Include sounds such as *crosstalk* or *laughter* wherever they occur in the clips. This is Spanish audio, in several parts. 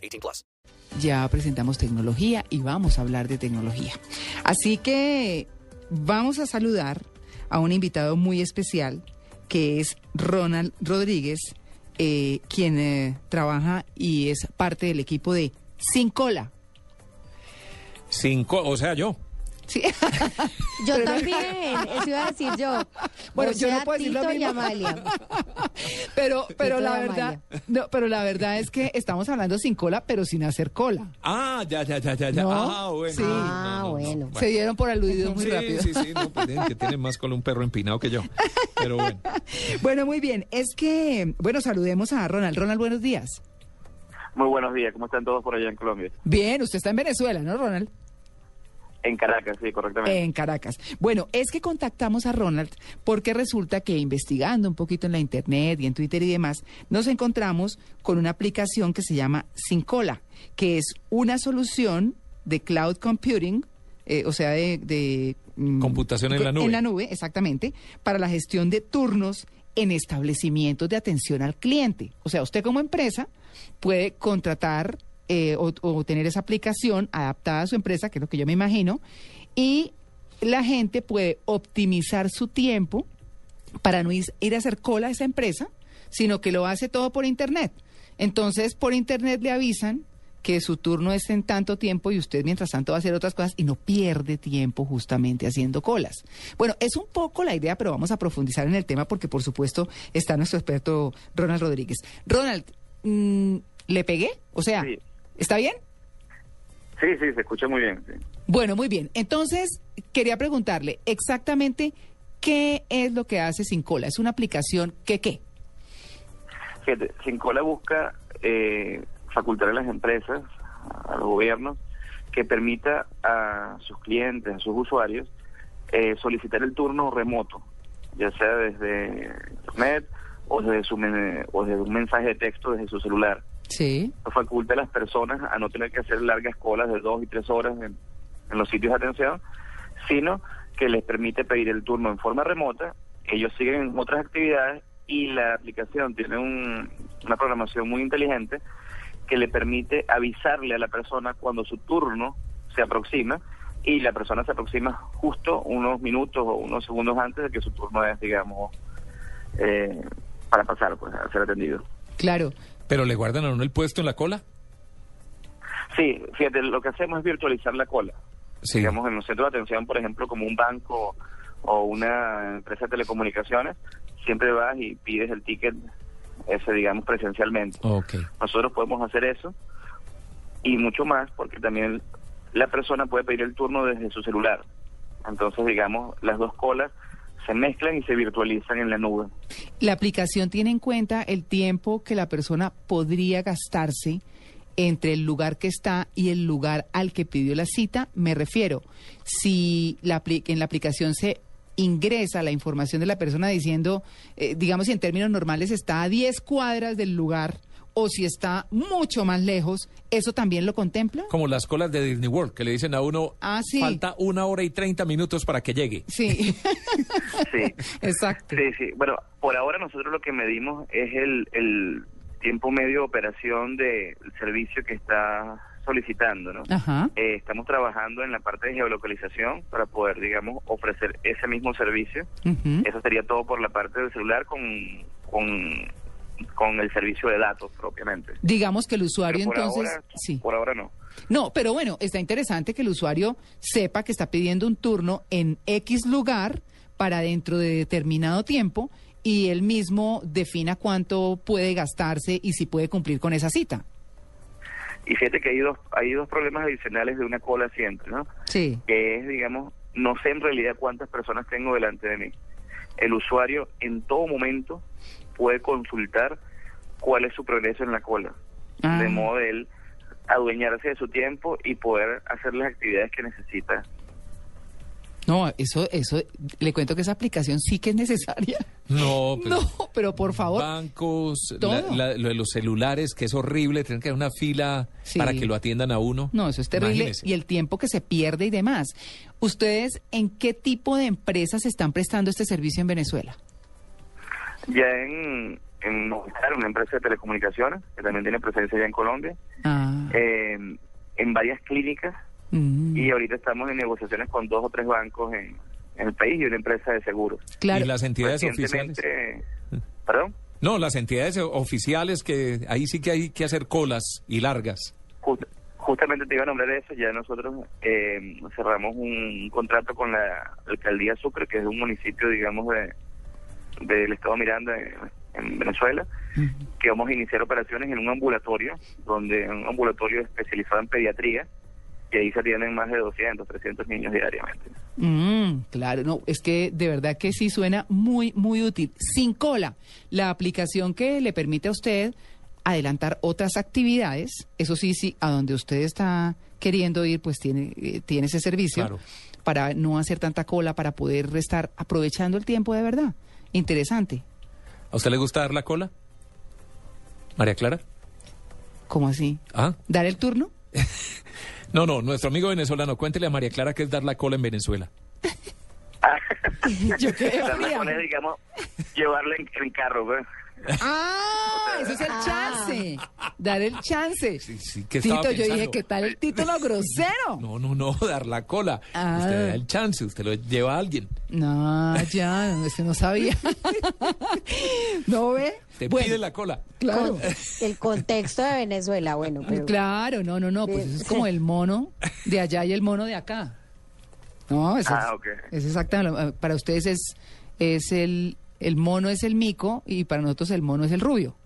18 plus. Ya presentamos tecnología y vamos a hablar de tecnología. Así que vamos a saludar a un invitado muy especial que es Ronald Rodríguez, eh, quien eh, trabaja y es parte del equipo de Sin Cola. Cinco, o sea, yo. Sí. *laughs* Yo también, eso iba a decir yo. *laughs* Bueno, O yo no puedo decir lo Tito y mismo. Amalia. pero, *laughs* pero Tito la verdad, no, pero la verdad es que estamos hablando sin cola, pero sin hacer cola. Ah, ya, ya, ya, ya, ya. ¿No? Ah, bueno. Sí. Ah, bueno. Se dieron por aludidos muy sí, rápido. Sí, sí, no, pues tienen que tiene más con un perro empinado que yo. Pero bueno. Bueno, muy bien. Es que, bueno, saludemos a Ronald. Ronald, buenos días. Muy buenos días, ¿cómo están todos por allá en Colombia? Bien, usted está en Venezuela, ¿no, Ronald? En Caracas, sí, correctamente. En Caracas. Bueno, es que contactamos a Ronald porque resulta que investigando un poquito en la internet y en Twitter y demás, nos encontramos con una aplicación que se llama Sincola, que es una solución de cloud computing, eh, o sea, de... de, mm, Computación en la nube. En la nube, exactamente, para la gestión de turnos en establecimientos de atención al cliente. O sea, usted como empresa puede contratar eh, o, o tener esa aplicación adaptada a su empresa, que es lo que yo me imagino, y la gente puede optimizar su tiempo para no ir, a hacer cola a esa empresa, sino que lo hace todo por Internet. Entonces, por Internet le avisan que su turno es en tanto tiempo y usted mientras tanto va a hacer otras cosas y no pierde tiempo justamente haciendo colas. Bueno, es un poco la idea, pero vamos a profundizar en el tema porque por supuesto está nuestro experto Ronald Rodríguez. Ronald, mm, ¿le pegué? O sea. ¿Está bien? Sí, sí, se escucha muy bien. sí. Bueno, muy bien. Entonces, quería preguntarle exactamente qué es lo que hace Sin Cola. ¿Es una aplicación que qué? Fíjate, Sincola busca eh, facultar a las empresas, a los gobiernos, que permita a sus clientes, a sus usuarios, eh, solicitar el turno remoto, ya sea desde Internet o desde, su o desde un mensaje de texto desde su celular. Sí. faculta a las personas a no tener que hacer largas colas de dos y tres horas en, los sitios de atención, sino que les permite pedir el turno en forma remota, ellos siguen en otras actividades y la aplicación tiene un- una programación muy inteligente que le permite avisarle a la persona cuando su turno se aproxima y la persona se aproxima justo unos minutos o unos segundos antes de que su turno es, digamos, eh, para pasar, pues, a ser atendido. Claro. Pero le guardan a uno el puesto en la cola. Sí, fíjate, lo que hacemos es virtualizar la cola. Sí. Digamos, en un centro de atención, por ejemplo, como un banco o una empresa de telecomunicaciones, siempre vas y pides el ticket ese, digamos, presencialmente. Ok. Nosotros podemos hacer eso y mucho más porque también la persona puede pedir el turno desde su celular. Entonces, digamos, las dos colas se mezclan y se virtualizan en la nube. La aplicación tiene en cuenta el tiempo que la persona podría gastarse entre el lugar que está y el lugar al que pidió la cita. Me refiero, si la, en la aplicación se ingresa la información de la persona diciendo, eh, digamos, si en términos normales está a 10 cuadras del lugar o si está mucho más lejos, ¿eso también lo contempla? Como las colas de Disney World, que le dicen a uno, Ah, sí. falta una hora y treinta minutos para que llegue. Sí, *laughs* Sí. *laughs* exacto. Sí, sí. Bueno, por ahora nosotros lo que medimos es el, el tiempo medio de operación del servicio que está solicitando, ¿no? Ajá. Eh, estamos trabajando en la parte de geolocalización para poder, digamos, ofrecer ese mismo servicio. Eso sería todo por la parte del celular con, con, con el servicio de datos propiamente. Digamos que el usuario por entonces... ahora, sí. por ahora no. No, pero bueno, está interesante que el usuario sepa que está pidiendo un turno en X lugar para dentro de determinado tiempo y él mismo defina cuánto puede gastarse y si puede cumplir con esa cita. Y fíjate que hay dos, hay dos problemas adicionales de una cola siempre, ¿no? Sí. que es, digamos, no sé en realidad cuántas personas tengo delante de mí. El usuario en todo momento puede consultar cuál es su progreso en la cola. Ah. De modo de él adueñarse de su tiempo y poder hacer las actividades que necesita. No, eso, eso, le cuento que esa aplicación sí que es necesaria. No, *laughs* pero No, pero por favor. bancos, Todo. la- la- lo de los celulares, que es horrible, tener que hacer una fila Sí. para que lo atiendan a uno. No, eso es terrible. Imagínese. Y el tiempo que se pierde y demás. ¿Ustedes en qué tipo de empresas están prestando este servicio en Venezuela? Ya en, en una empresa de telecomunicaciones, que también tiene presencia ya en Colombia, Ah, eh, en varias clínicas, mm, y ahorita estamos en negociaciones con dos o tres bancos en, en el país y una empresa de seguros. claro. ¿Y las entidades oficiales? ¿Perdón? No, las entidades oficiales que ahí sí que hay que hacer colas y largas. Just- justamente te iba a nombrar eso, ya nosotros eh, cerramos un contrato con la alcaldía Sucre, que es un municipio, digamos, de del estado Miranda en, en Venezuela, que vamos a iniciar operaciones en un ambulatorio, donde un ambulatorio especializado en pediatría, y ahí se atienden más de 200, 300 niños diariamente. Mm, claro, no, es que de verdad que sí suena muy, muy útil. Sin cola, la aplicación que le permite a usted adelantar otras actividades, eso sí, sí, a donde usted está queriendo ir, pues tiene, eh, tiene ese servicio Claro. para no hacer tanta cola, para poder estar aprovechando el tiempo de verdad. Interesante. ¿A usted le gusta dar la cola? María Clara. ¿Cómo así? Ah, ¿Dar el turno? *laughs* no, no, nuestro amigo venezolano, cuéntele a María Clara qué es dar la cola en Venezuela. *laughs* *laughs* Yo *laughs* con él, digamos, llevarle en, en carro, pues. Ah, eso es el Ah. chance. Dar el chance. Sí, sí, ¿qué Tito, yo dije, pensando? ¿qué tal el título grosero? *laughs* No, no, no, dar la cola. Ah. Usted le da el chance, usted lo lleva a alguien. No, ya, no, ese no sabía. ¿No ve? Te Bueno, pide la cola. Claro. Con- el contexto de Venezuela, bueno, pero Claro, no, no, no, pues eso es como el mono de allá y el mono de acá. No, Ah, es, ok. es exactamente, para ustedes es, es el, el mono es el mico y para nosotros el mono es el rubio.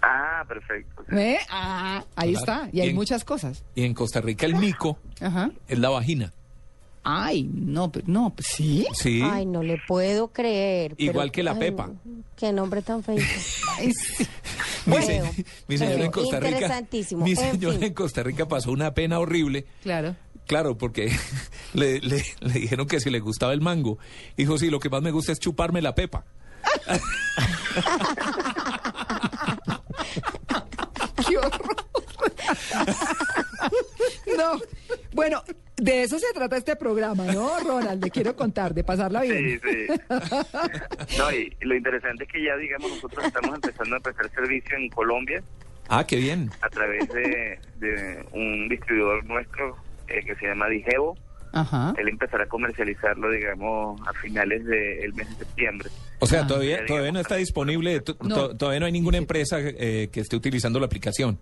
Ah, perfecto. ¿Ve? Ah, ahí Claro. está, y hay Bien. muchas cosas. Y en Costa Rica el mico Ajá. es la vagina. Ay, no, pero, no, pues, ¿sí? Sí. Ay, no le puedo creer. pero- Igual que la ay, Pepa. Qué nombre tan feo. *laughs* Ay, sí. Mi, se- mi señora en bueno, Costa Rica. interesantísimo. Mi En señora fin. en Costa Rica pasó una pena horrible. Claro. Claro, porque *laughs* le, le- le dijeron que si le gustaba el mango. Dijo, sí, lo que más me gusta es chuparme la pepa. *laughs* ¡Qué horror! no. Bueno, de eso se trata este programa, ¿no, Ronald? Le quiero contar, de pasarla bien. Sí, sí. No, y lo interesante es que ya, digamos, nosotros estamos empezando a prestar servicio en Colombia Ah, qué bien. a través de, de un distribuidor nuestro eh, que se llama Digevo. Ajá. Él empezará a comercializarlo, digamos, a finales del mes de septiembre. O sea, Ah. todavía, todavía no está disponible, No. todavía no hay ninguna empresa eh, que esté utilizando la aplicación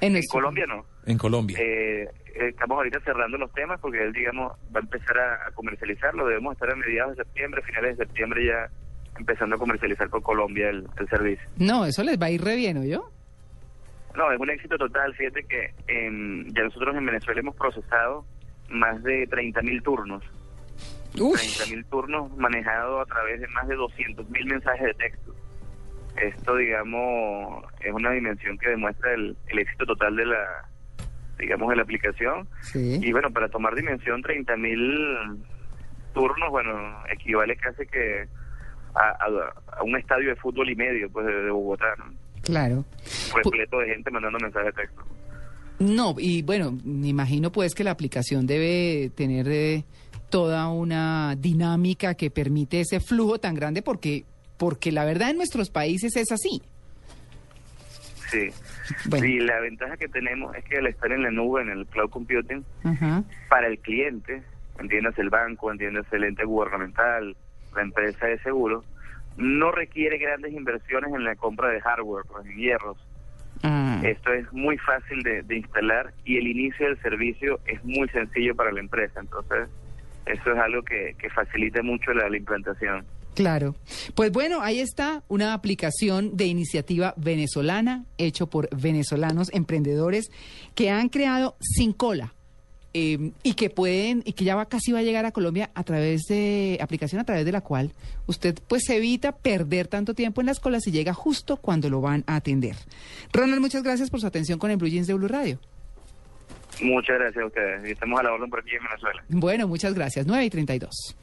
En, Colombia no. en Colombia. Eh, eh, estamos ahorita cerrando los temas porque él, digamos, va a empezar a, a comercializarlo. Debemos estar a mediados de septiembre, finales de septiembre ya empezando a comercializar por Colombia el, el servicio. No, eso les va a ir re bien, yo. No, es un éxito total. Fíjate que em, ya nosotros en Venezuela hemos procesado más de 30.000 turnos. Uf, 30.000 turnos manejados a través de más de 200.000 mensajes de texto. Esto, digamos, es una dimensión que demuestra el, el éxito total de la, digamos, de la aplicación. sí. Y bueno, para tomar dimensión, 30.000 turnos, bueno, equivale casi que a, a- a un estadio de fútbol y medio, pues, de, de Bogotá, ¿no? Claro. Repleto de gente mandando mensajes de texto. No, y bueno, me imagino pues que la aplicación debe tener eh, toda una dinámica que permite ese flujo tan grande porque porque la verdad en nuestros países es así. Sí. Bueno. Y la ventaja que tenemos es que al estar en la nube, en el cloud computing, para el cliente, entiendas el banco, entiendas el ente gubernamental, la empresa de seguro, no requiere grandes inversiones en la compra de hardware, pues, en hierros. Ah, Esto es muy fácil de, de instalar y el inicio del servicio es muy sencillo para la empresa. Entonces, eso es algo que, que facilita mucho la, la implantación. Claro. Pues bueno, ahí está una aplicación de iniciativa venezolana hecho por venezolanos emprendedores que han creado sin cola eh, y que pueden, y que ya va casi va a llegar a Colombia a través de aplicación a través de la cual usted pues evita perder tanto tiempo en las colas y llega justo cuando lo van a atender. Ronald, muchas gracias por su atención con el Blue Jeans de Blue Radio. Muchas gracias a ustedes. Estamos a la orden por aquí en Venezuela. Bueno, muchas gracias. 9 y 32.